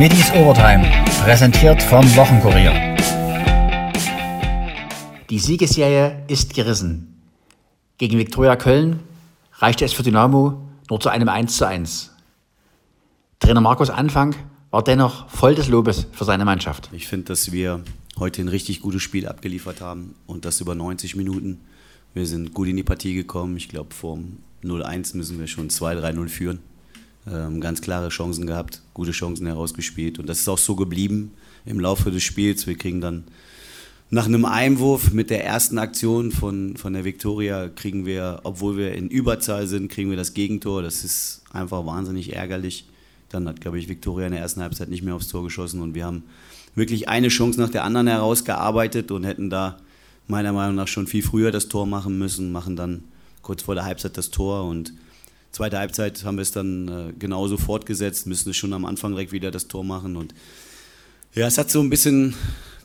Middies Overtime, präsentiert vom Wochenkurier. Die Siegesserie ist gerissen. Gegen Viktoria Köln reichte es für Dynamo nur zu einem 1:1. Trainer Markus Anfang war dennoch voll des Lobes für seine Mannschaft. Ich finde, dass wir heute ein richtig gutes Spiel abgeliefert haben und das über 90 Minuten. Wir sind gut in die Partie gekommen. Ich glaube, vor 0-1 müssen wir schon 2-3-0 führen. Ähm, ganz klare Chancen gehabt, gute Chancen herausgespielt. Und das ist auch so geblieben im Laufe des Spiels. Wir kriegen dann nach einem Einwurf mit der ersten Aktion von, von der Viktoria, kriegen wir, obwohl wir in Überzahl sind, kriegen wir das Gegentor. Das ist einfach wahnsinnig ärgerlich. Dann hat, glaube ich, Viktoria in der ersten Halbzeit nicht mehr aufs Tor geschossen und wir haben wirklich eine Chance nach der anderen herausgearbeitet und hätten da meiner Meinung nach schon viel früher das Tor machen müssen, machen dann kurz vor der Halbzeit das Tor und zweite Halbzeit haben wir es dann äh, genauso fortgesetzt, müssen es schon am Anfang direkt wieder das Tor machen und ja, es hat so ein bisschen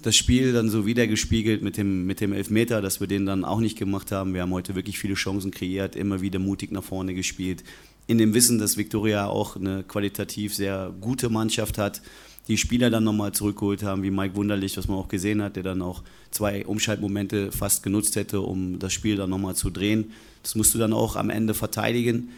das Spiel dann so wieder gespiegelt mit dem, mit dem Elfmeter, dass wir den dann auch nicht gemacht haben. Wir haben heute wirklich viele Chancen kreiert, immer wieder mutig nach vorne gespielt. In dem Wissen, dass Viktoria auch eine qualitativ sehr gute Mannschaft hat, die Spieler dann nochmal zurückgeholt haben, wie Mike Wunderlich, was man auch gesehen hat, der dann auch zwei Umschaltmomente fast genutzt hätte, um das Spiel dann nochmal zu drehen. Das musst du dann auch am Ende verteidigen.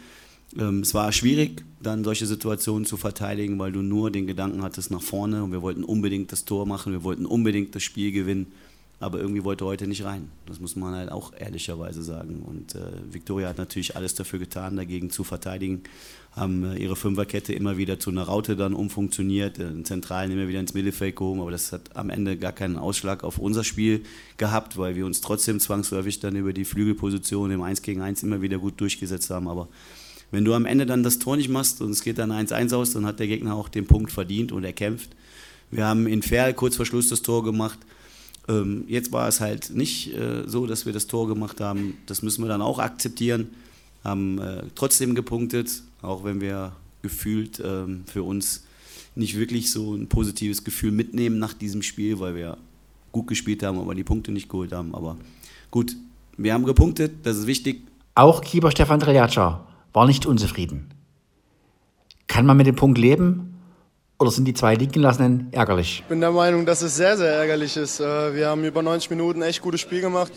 Ähm, es war schwierig, dann solche Situationen zu verteidigen, weil du nur den Gedanken hattest nach vorne und wir wollten unbedingt das Tor machen, wir wollten unbedingt das Spiel gewinnen, aber irgendwie wollte heute nicht rein. Das muss man halt auch ehrlicherweise sagen. Und äh, Viktoria hat natürlich alles dafür getan, dagegen zu verteidigen, haben äh, ihre Fünferkette immer wieder zu einer Raute dann umfunktioniert, äh, Zentralen immer wieder ins Mittelfeld gehoben, aber das hat am Ende gar keinen Ausschlag auf unser Spiel gehabt, weil wir uns trotzdem zwangsläufig dann über die Flügelposition im 1 gegen 1 immer wieder gut durchgesetzt haben, aber wenn du am Ende dann das Tor nicht machst und es geht dann 1-1 aus, dann hat der Gegner auch den Punkt verdient und erkämpft. Wir haben in Ferl kurz vor Schluss das Tor gemacht. Ähm, jetzt war es halt nicht äh, so, dass wir das Tor gemacht haben. Das müssen wir dann auch akzeptieren. Haben äh, trotzdem gepunktet, auch wenn wir gefühlt ähm, für uns nicht wirklich so ein positives Gefühl mitnehmen nach diesem Spiel, weil wir gut gespielt haben, aber die Punkte nicht geholt haben. Aber gut, wir haben gepunktet, das ist wichtig. Auch Keeper Stefan Dreljatscha war nicht unzufrieden. Kann man mit dem Punkt leben oder sind die zwei liegen lassenen ärgerlich? Ich bin der Meinung, dass es sehr, sehr ärgerlich ist. Äh, wir haben über 90 Minuten echt gutes Spiel gemacht.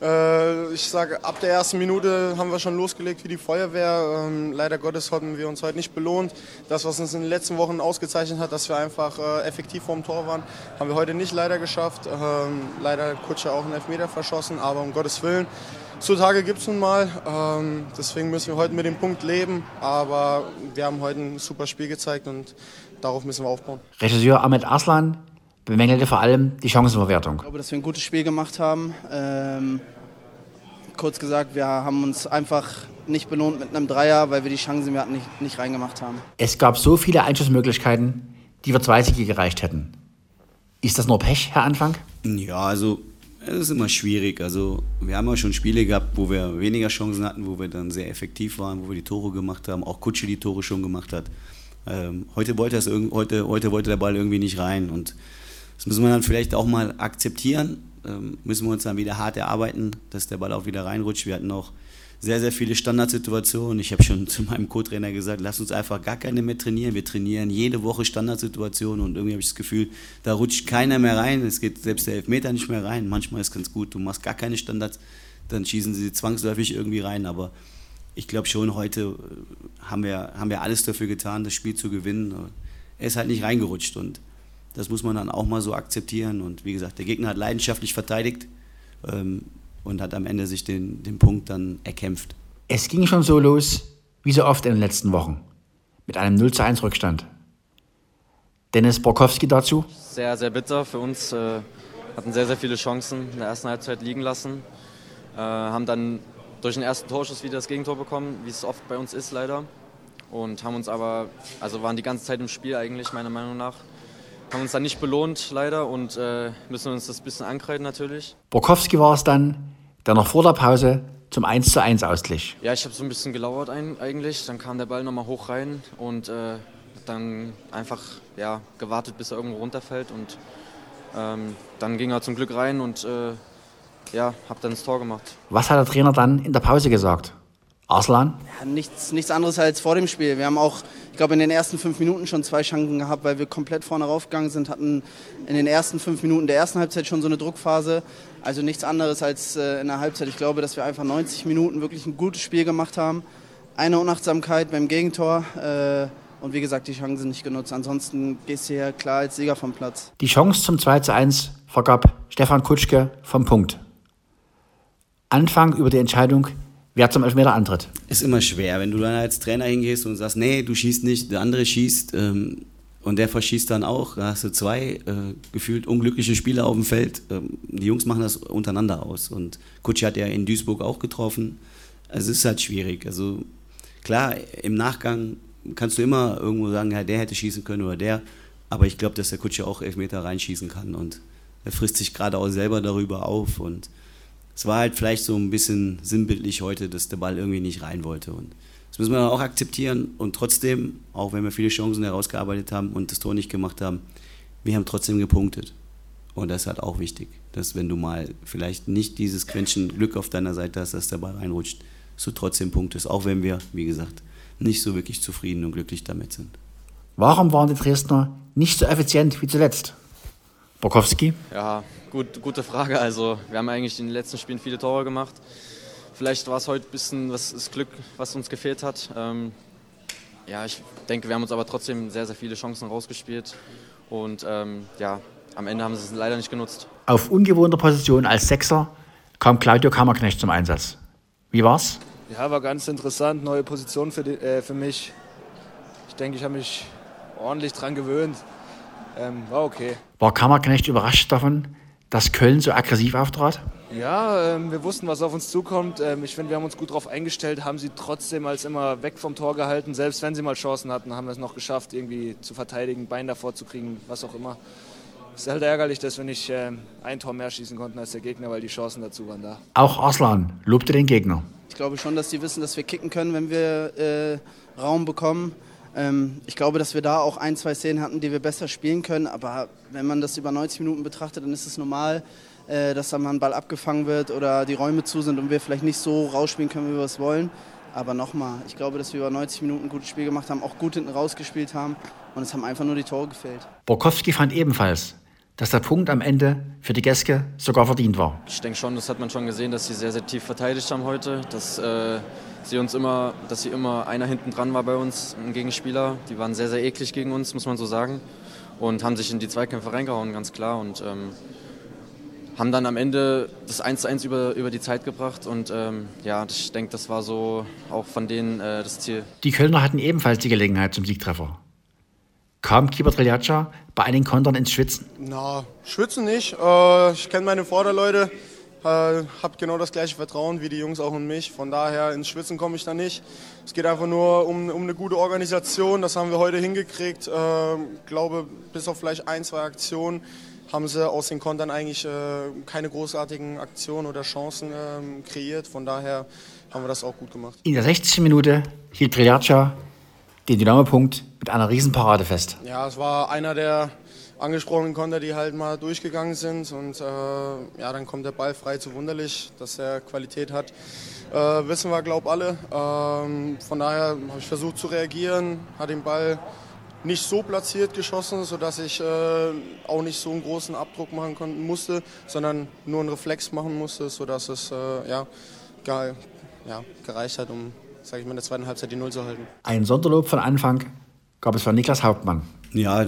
Äh, ich sage, ab der ersten Minute haben wir schon losgelegt wie die Feuerwehr. Ähm, leider Gottes haben wir uns heute nicht belohnt. Das, was uns in den letzten Wochen ausgezeichnet hat, dass wir einfach äh, effektiv vorm Tor waren, haben wir heute nicht leider geschafft. Ähm, leider Kutscher auch einen Elfmeter verschossen, aber um Gottes Willen. Zutage gibt es nun mal, ähm, deswegen müssen wir heute mit dem Punkt leben. Aber wir haben heute ein super Spiel gezeigt und darauf müssen wir aufbauen. Regisseur Ahmed Arslan bemängelte vor allem die Chancenverwertung. Ich glaube, dass wir ein gutes Spiel gemacht haben. Ähm, kurz gesagt, wir haben uns einfach nicht belohnt mit einem Dreier, weil wir die Chancen, wir hatten, nicht, nicht reingemacht haben. Es gab so viele Einschussmöglichkeiten, die für zwei Siege gereicht hätten. Ist das nur Pech, Herr Anfang? Ja, also es ist immer schwierig. Also wir haben ja schon Spiele gehabt, wo wir weniger Chancen hatten, wo wir dann sehr effektiv waren, wo wir die Tore gemacht haben, auch Kutsche die Tore schon gemacht hat. Ähm, heute, wollte das, heute, heute wollte der Ball irgendwie nicht rein und das müssen wir dann vielleicht auch mal akzeptieren. Ähm, müssen wir uns dann wieder hart erarbeiten, dass der Ball auch wieder reinrutscht. Wir hatten auch sehr, sehr viele Standardsituationen. Ich habe schon zu meinem Co-Trainer gesagt, lass uns einfach gar keine mehr trainieren. Wir trainieren jede Woche Standardsituationen und irgendwie habe ich das Gefühl, da rutscht keiner mehr rein. Es geht selbst der Elfmeter nicht mehr rein. Manchmal ist es ganz gut, du machst gar keine Standards, dann schießen sie zwangsläufig irgendwie rein. Aber ich glaube schon, heute äh, haben wir, haben wir alles dafür getan, das Spiel zu gewinnen. Er ist halt nicht reingerutscht und das muss man dann auch mal so akzeptieren. Und wie gesagt, der Gegner hat leidenschaftlich verteidigt ähm, und hat am Ende sich den, den Punkt dann erkämpft. Es ging schon so los, wie so oft in den letzten Wochen, mit einem 0 zu 1 Rückstand. Dennis Borkowski dazu? Sehr, sehr bitter für uns. Äh, hatten sehr, sehr viele Chancen in der ersten Halbzeit liegen lassen. Äh, haben dann durch den ersten Torschuss wieder das Gegentor bekommen, wie es oft bei uns ist leider. Und haben uns aber, also waren die ganze Zeit im Spiel eigentlich, meiner Meinung nach. Haben uns dann nicht belohnt, leider, und äh, müssen uns das ein bisschen ankreiden natürlich. Borkowski war es dann, der noch vor der Pause zum 1 zu 1 ausglich. Ja, ich habe so ein bisschen gelauert ein, eigentlich. Dann kam der Ball nochmal hoch rein und äh, dann einfach ja, gewartet, bis er irgendwo runterfällt. Und ähm, dann ging er zum Glück rein und äh, ja, habe dann das Tor gemacht. Was hat der Trainer dann in der Pause gesagt? Arslan? Ja, nichts, nichts anderes als vor dem Spiel. Wir haben auch, ich glaube, in den ersten fünf Minuten schon zwei Chancen gehabt, weil wir komplett vorne raufgegangen sind, hatten in den ersten fünf Minuten der ersten Halbzeit schon so eine Druckphase. Also nichts anderes als äh, in der Halbzeit. Ich glaube, dass wir einfach 90 Minuten wirklich ein gutes Spiel gemacht haben. Eine Unachtsamkeit beim Gegentor. Äh, und wie gesagt, die Chancen nicht genutzt. Ansonsten gehst du hier klar als Sieger vom Platz. Die Chance zum 2 zu 1 vergab Stefan Kutschke vom Punkt. Anfang über die Entscheidung, wer zum Elfmeter antritt. Ist immer schwer, wenn du dann als Trainer hingehst und sagst, nee, du schießt nicht, der andere schießt ähm, und der verschießt dann auch. Da hast du zwei äh, gefühlt unglückliche Spieler auf dem Feld. Ähm, die Jungs machen das untereinander aus. Und Kutschi hat ja in Duisburg auch getroffen. Also es ist halt schwierig. Also klar, im Nachgang kannst du immer irgendwo sagen, ja, der hätte schießen können oder der. Aber ich glaube, dass der Kutsche auch Elfmeter reinschießen kann. Und er frisst sich gerade auch selber darüber auf. Und es war halt vielleicht so ein bisschen sinnbildlich heute, dass der Ball irgendwie nicht rein wollte. Und das müssen wir auch akzeptieren. Und trotzdem, auch wenn wir viele Chancen herausgearbeitet haben und das Tor nicht gemacht haben, wir haben trotzdem gepunktet. Und das ist halt auch wichtig, dass wenn du mal vielleicht nicht dieses Quäntchen Glück auf deiner Seite hast, dass der Ball reinrutscht, dass du trotzdem punktest, auch wenn wir, wie gesagt, nicht so wirklich zufrieden und glücklich damit sind. Warum waren die Dresdner nicht so effizient wie zuletzt? Borkowski? Ja, gut, gute Frage. Also, wir haben eigentlich in den letzten Spielen viele Tore gemacht. Vielleicht war es heute ein bisschen was, das Glück, was uns gefehlt hat. Ähm, ja, ich denke, wir haben uns aber trotzdem sehr, sehr viele Chancen rausgespielt. Und ähm, ja, am Ende haben sie es leider nicht genutzt. Auf ungewohnter Position als Sechser kam Claudio Kammerknecht zum Einsatz. Wie war's? Ja, war ganz interessant, neue Position für, die, äh, für mich. Ich denke, ich habe mich ordentlich dran gewöhnt. Ähm, war okay. War Kammerknecht überrascht davon, dass Köln so aggressiv auftrat? Ja, ähm, wir wussten, was auf uns zukommt. Ähm, ich finde, wir haben uns gut darauf eingestellt, haben sie trotzdem als immer weg vom Tor gehalten. Selbst wenn sie mal Chancen hatten, haben wir es noch geschafft, irgendwie zu verteidigen, Bein davor zu kriegen, was auch immer. Es ist halt ärgerlich, dass wir nicht äh, ein Tor mehr schießen konnten als der Gegner, weil die Chancen dazu waren da. Auch Arslan lobte den Gegner. Ich glaube schon, dass die wissen, dass wir kicken können, wenn wir äh, Raum bekommen. Ähm, ich glaube, dass wir da auch ein, zwei Szenen hatten, die wir besser spielen können. Aber wenn man das über 90 Minuten betrachtet, dann ist es normal, äh, dass da mal ein Ball abgefangen wird oder die Räume zu sind und wir vielleicht nicht so rausspielen können, wie wir es wollen. Aber nochmal, ich glaube, dass wir über 90 Minuten ein gutes Spiel gemacht haben, auch gut hinten rausgespielt haben und es haben einfach nur die Tore gefehlt. Borkowski fand ebenfalls, dass der Punkt am Ende für die Gäste sogar verdient war. Ich denke schon, das hat man schon gesehen, dass sie sehr, sehr tief verteidigt haben heute. Dass, äh, sie uns immer, dass sie immer einer hinten dran war bei uns, ein Gegenspieler. Die waren sehr, sehr eklig gegen uns, muss man so sagen. Und haben sich in die Zweikämpfe reingehauen, ganz klar. Und ähm, haben dann am Ende das 1-1 über, über die Zeit gebracht. Und ähm, ja, ich denke, das war so auch von denen äh, das Ziel. Die Kölner hatten ebenfalls die Gelegenheit zum Siegtreffer. Kam Keeper Triljatscha bei einigen Kontern ins Schwitzen? Na, schwitzen nicht. Äh, ich kenne meine Vorderleute, äh, habe genau das gleiche Vertrauen wie die Jungs auch in mich. Von daher ins Schwitzen komme ich da nicht. Es geht einfach nur um, um eine gute Organisation. Das haben wir heute hingekriegt. Äh, glaube, bis auf vielleicht ein, zwei Aktionen haben sie aus den Kontern eigentlich äh, keine großartigen Aktionen oder Chancen ähm, kreiert. Von daher haben wir das auch gut gemacht. In der 60. Minute hielt Triljatscha den Dynamo-Punkt mit einer Riesenparade fest. Ja, es war einer der angesprochenen Konter, die halt mal durchgegangen sind. Und äh, ja, dann kommt der Ball frei zu wunderlich, dass er Qualität hat. Äh, wissen wir, glaube alle. Ähm, von daher habe ich versucht zu reagieren, hat den Ball nicht so platziert geschossen, sodass ich äh, auch nicht so einen großen Abdruck machen konnten, musste, sondern nur einen Reflex machen musste, sodass es äh, ja, geil, ja, gereicht hat, um sage ich mal, in der zweiten Halbzeit die Null zu halten. Ein Sonderlob von Anfang gab es von Niklas Hauptmann. Ja,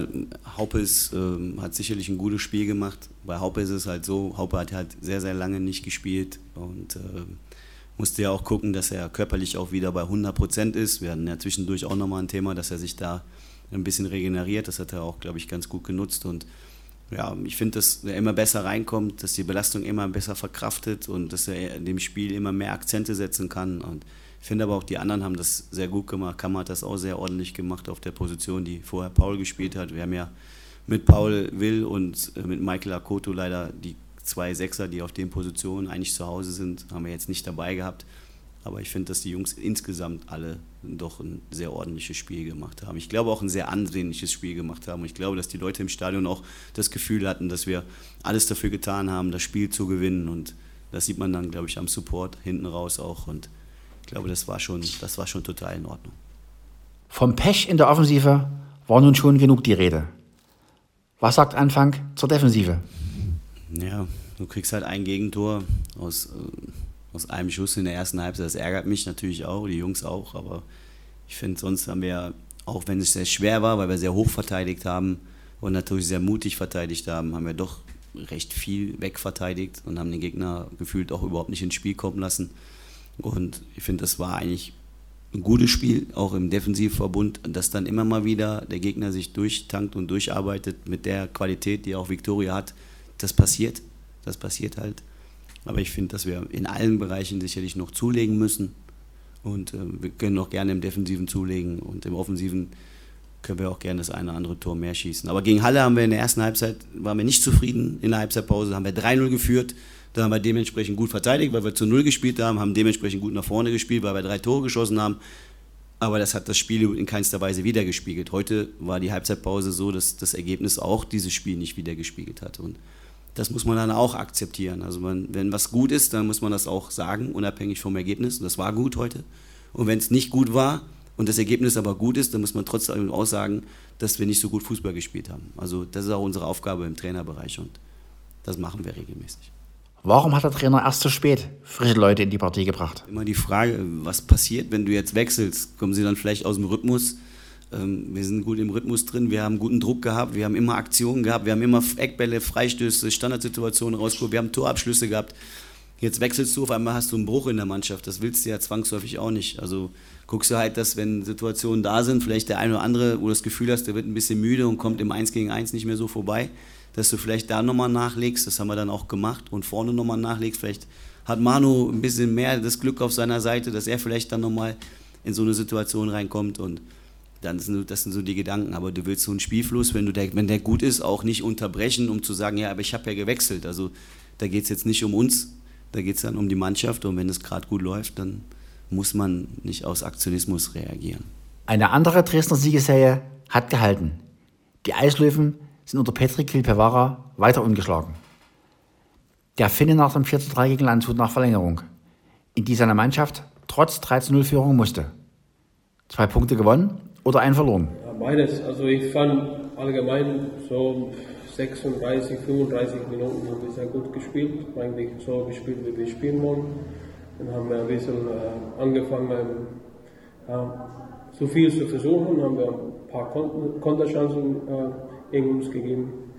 Haupe ist, äh, hat sicherlich ein gutes Spiel gemacht. Bei Haupe ist es halt so, Haupe hat halt sehr, sehr lange nicht gespielt und äh, musste ja auch gucken, dass er körperlich auch wieder bei 100 Prozent ist. Wir hatten ja zwischendurch auch nochmal ein Thema, dass er sich da ein bisschen regeneriert. Das hat er auch, glaube ich, ganz gut genutzt und ja, ich finde, dass er immer besser reinkommt, dass die Belastung immer besser verkraftet und dass er dem Spiel immer mehr Akzente setzen kann. Und finde aber auch, die anderen haben das sehr gut gemacht. Kammer hat das auch sehr ordentlich gemacht auf der Position, die vorher Paul gespielt hat. Wir haben ja mit Paul Will und äh, mit Michael Akoto leider die zwei Sechser, die auf den Positionen eigentlich zu Hause sind, haben wir jetzt nicht dabei gehabt. Aber ich finde, dass die Jungs insgesamt alle doch ein sehr ordentliches Spiel gemacht haben. Ich glaube auch ein sehr ansehnliches Spiel gemacht haben. Und ich glaube, dass die Leute im Stadion auch das Gefühl hatten, dass wir alles dafür getan haben, das Spiel zu gewinnen. Und das sieht man dann, glaube ich, am Support hinten raus auch. Und Ich glaube, das war schon, das war schon total in Ordnung. Vom Pech in der Offensive war nun schon genug die Rede. Was sagt Anfang zur Defensive? Ja, du kriegst halt ein Gegentor aus, äh, aus einem Schuss in der ersten Halbzeit. Das ärgert mich natürlich auch, die Jungs auch, aber ich finde, sonst haben wir, auch wenn es sehr schwer war, weil wir sehr hoch verteidigt haben und natürlich sehr mutig verteidigt haben, haben wir doch recht viel wegverteidigt und haben den Gegner gefühlt auch überhaupt nicht ins Spiel kommen lassen. Und ich finde, das war eigentlich ein gutes Spiel, auch im Defensivverbund, dass dann immer mal wieder der Gegner sich durchtankt und durcharbeitet mit der Qualität, die auch Viktoria hat. Das passiert, das passiert halt. Aber ich finde, dass wir in allen Bereichen sicherlich noch zulegen müssen. Und äh, wir können auch gerne im Defensiven zulegen und im Offensiven können wir auch gerne das eine oder andere Tor mehr schießen. Aber gegen Halle haben wir in der ersten Halbzeit, waren wir nicht zufrieden in der Halbzeitpause, haben wir 3-0 geführt. Da haben wir dementsprechend gut verteidigt, weil wir zu Null gespielt haben, haben dementsprechend gut nach vorne gespielt, weil wir drei Tore geschossen haben. Aber das hat das Spiel in keinster Weise wiedergespiegelt. Heute war die Halbzeitpause so, dass das Ergebnis auch dieses Spiel nicht wiedergespiegelt hat. Und das muss man dann auch akzeptieren. Also man, wenn was gut ist, dann muss man das auch sagen, unabhängig vom Ergebnis. Und das war gut heute. Und wenn es nicht gut war und das Ergebnis aber gut ist, dann muss man trotzdem auch sagen, dass wir nicht so gut Fußball gespielt haben. Also das ist auch unsere Aufgabe im Trainerbereich und das machen wir regelmäßig. Warum hat der Trainer erst zu spät frische Leute in die Partie gebracht? Immer die Frage, was passiert, wenn du jetzt wechselst? Kommen sie dann vielleicht aus dem Rhythmus? Ähm, wir sind gut im Rhythmus drin, wir haben guten Druck gehabt, wir haben immer Aktionen gehabt, wir haben immer Eckbälle, Freistöße, Standardsituationen rausgeholt, wir haben Torabschlüsse gehabt. Jetzt wechselst du, auf einmal hast du einen Bruch in der Mannschaft. Das willst du ja zwangsläufig auch nicht. Also guckst du halt, dass wenn Situationen da sind, vielleicht der eine oder andere, wo du das Gefühl hast, der wird ein bisschen müde und kommt im 1 gegen 1 nicht mehr so vorbei, dass du vielleicht da nochmal nachlegst, das haben wir dann auch gemacht, und vorne nochmal nachlegst. Vielleicht hat Manu ein bisschen mehr das Glück auf seiner Seite, dass er vielleicht dann nochmal in so eine Situation reinkommt und dann sind das sind so die Gedanken. Aber du willst so einen Spielfluss, wenn, du der, wenn der gut ist, auch nicht unterbrechen, um zu sagen, ja, aber ich habe ja gewechselt. Also da geht es jetzt nicht um uns, da geht es dann um die Mannschaft und wenn es gerade gut läuft, dann muss man nicht aus Aktionismus reagieren. Eine andere Dresdner Siegesserie hat gehalten. Die Eislöwen sind unter Petri Kilpevara weiter ungeschlagen. Der Finne nach dem 4-3 gegen Landshut nach Verlängerung, in die seine Mannschaft trotz 13-0-Führung musste. Zwei Punkte gewonnen oder einen verloren? Ja, beides. Also ich fand allgemein so 36, 35 Minuten haben wir sehr gut gespielt. Eigentlich so gespielt, wie wir spielen wollen. Dann haben wir ein bisschen äh, angefangen, so viel zu versuchen, haben wir ein paar Konterchancen uns gegeben.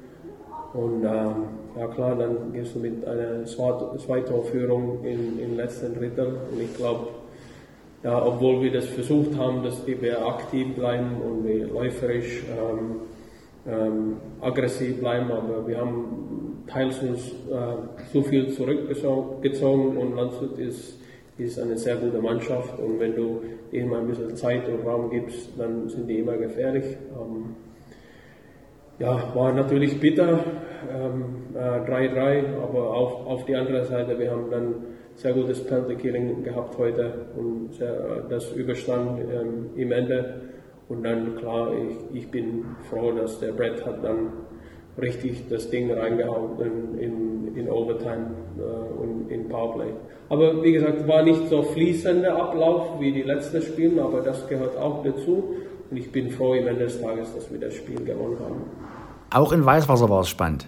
Und ähm, ja klar, dann gehst du mit einer Zweitorführung in, in letzten Drittel. Und ich glaube, ja, obwohl wir das versucht haben, dass wir aktiv bleiben und wir läuferisch ähm, ähm, aggressiv bleiben, aber wir haben teils uns äh, so viel zurückgezogen und Landshut ist, ist eine sehr gute Mannschaft und wenn du ihnen ein bisschen Zeit und Raum gibst, dann sind die immer gefährlich. Ähm, ja, war natürlich bitter, 3-3, ähm, äh, aber auf, auf die andere Seite, wir haben dann sehr gutes Penalty Killing gehabt heute und sehr, das Überstand ähm, im Ende. Und dann klar, ich, ich bin froh, dass der Brett hat dann richtig das Ding reingehauen in, in, in Overtime äh, und in Powerplay. Aber wie gesagt, war nicht so fließender Ablauf wie die letzten Spiele, aber das gehört auch dazu. Und ich bin froh am Ende des Tages, dass wir das Spiel gewonnen haben. Auch in Weißwasser war es spannend.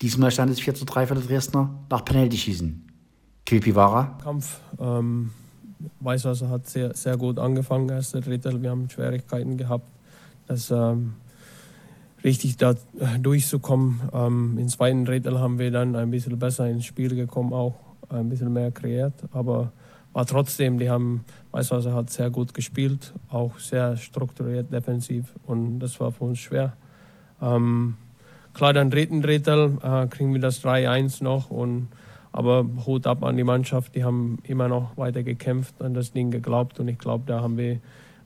Diesmal stand es 4 zu 3 für die Dresdner nach Penalty-Schießen. Kilpivara. Kampf. Ähm, Weißwasser hat sehr, sehr gut angefangen, erste Drittel. Wir haben Schwierigkeiten gehabt, das ähm, richtig da durchzukommen. Ähm, Im zweiten Drittel haben wir dann ein bisschen besser ins Spiel gekommen, auch ein bisschen mehr kreiert. Aber war trotzdem, die haben, Weißwasser hat sehr gut gespielt, auch sehr strukturiert defensiv und das war für uns schwer. Ähm, klar, dann dritten Drittel äh, kriegen wir das 3-1 noch und aber Hut ab an die Mannschaft, die haben immer noch weiter gekämpft, an das Ding geglaubt und ich glaube, da haben wir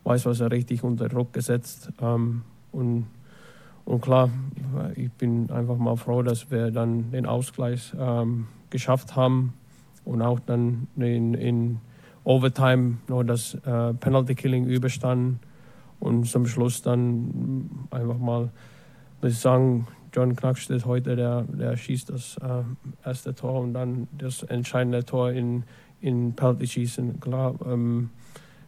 Weißwasser richtig unter Druck gesetzt. Ähm, und, und klar, ich bin einfach mal froh, dass wir dann den Ausgleich ähm, geschafft haben und auch dann in, in Overtime noch das äh, Penalty Killing überstanden und zum Schluss dann einfach mal, muss ich sagen, John Knackstedt ist heute, der, der schießt das äh, erste Tor und dann das entscheidende Tor in, in Penalty schießen. Klar, ähm,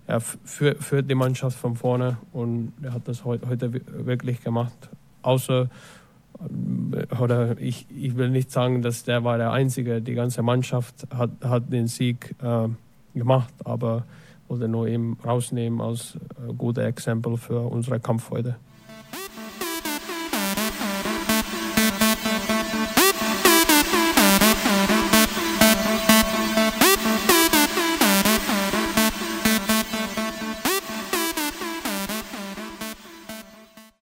er führt die Mannschaft von vorne und er hat das heute wirklich gemacht. Außer, oder ich, ich will nicht sagen, dass der war der Einzige, die ganze Mannschaft hat, hat den Sieg äh, gemacht, aber wollte nur eben rausnehmen als äh, gutes Exempel für unseren Kampf heute.